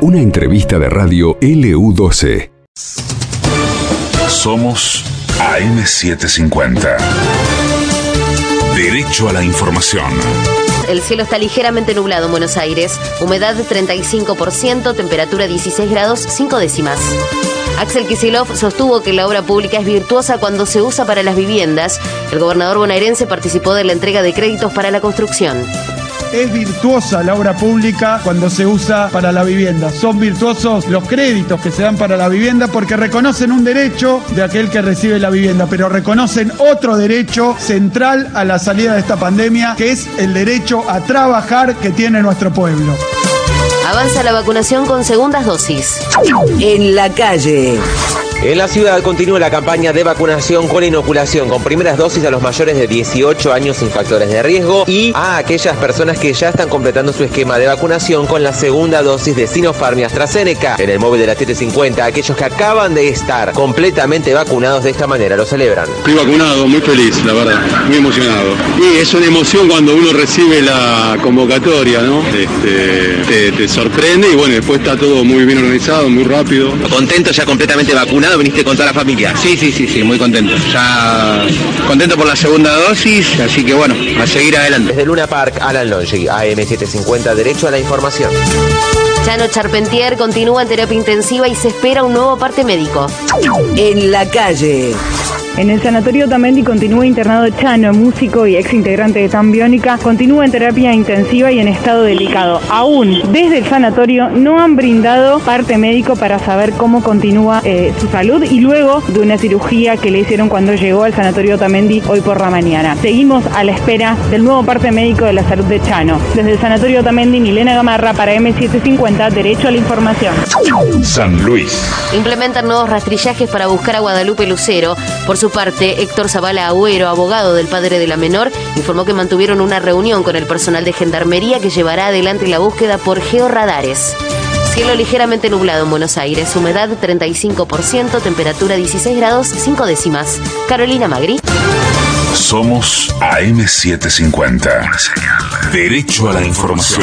Una entrevista de radio LU12. Somos AM750. Derecho a la información. El cielo está ligeramente nublado en Buenos Aires. Humedad 35%, temperatura 16 grados, 5 décimas. Axel Kisilov sostuvo que la obra pública es virtuosa cuando se usa para las viviendas. El gobernador bonaerense participó de la entrega de créditos para la construcción. Es virtuosa la obra pública cuando se usa para la vivienda. Son virtuosos los créditos que se dan para la vivienda porque reconocen un derecho de aquel que recibe la vivienda, pero reconocen otro derecho central a la salida de esta pandemia, que es el derecho a trabajar que tiene nuestro pueblo. Avanza la vacunación con segundas dosis. En la calle. En la ciudad continúa la campaña de vacunación con inoculación con primeras dosis a los mayores de 18 años sin factores de riesgo y a aquellas personas que ya están completando su esquema de vacunación con la segunda dosis de Sinopharm y AstraZeneca. En el móvil de la 750, aquellos que acaban de estar completamente vacunados de esta manera lo celebran. Estoy vacunado, muy feliz, la verdad, muy emocionado. Y es una emoción cuando uno recibe la convocatoria, ¿no? Este, te, te sorprende y bueno, después está todo muy bien organizado, muy rápido. Contento ya completamente vacunado, viniste con toda la familia. Sí, sí, sí, sí, muy contento. Ya contento por la segunda dosis, así que bueno, a seguir adelante. Desde Luna Park, Alan Longi, AM750, derecho a la información. Chano Charpentier continúa en terapia intensiva y se espera un nuevo parte médico. En la calle. En el sanatorio Tamendi continúa internado Chano, músico y ex integrante de Tan Biónica, continúa en terapia intensiva y en estado delicado. Aún desde el sanatorio no han brindado parte médico para saber cómo continúa eh, su salud y luego de una cirugía que le hicieron cuando llegó al sanatorio Tamendi hoy por la mañana. Seguimos a la espera del nuevo parte médico de la salud de Chano. Desde el sanatorio Tamendi, Milena Gamarra para M750, Derecho a la Información. San Luis. Implementan nuevos rastrillajes para buscar a Guadalupe Lucero. Por su parte, Héctor Zavala Agüero, abogado del padre de la menor, informó que mantuvieron una reunión con el personal de Gendarmería que llevará adelante la búsqueda por georradares. Cielo ligeramente nublado en Buenos Aires, humedad 35%, temperatura 16 grados, 5 décimas. Carolina Magri. Somos AM750. Derecho a la información.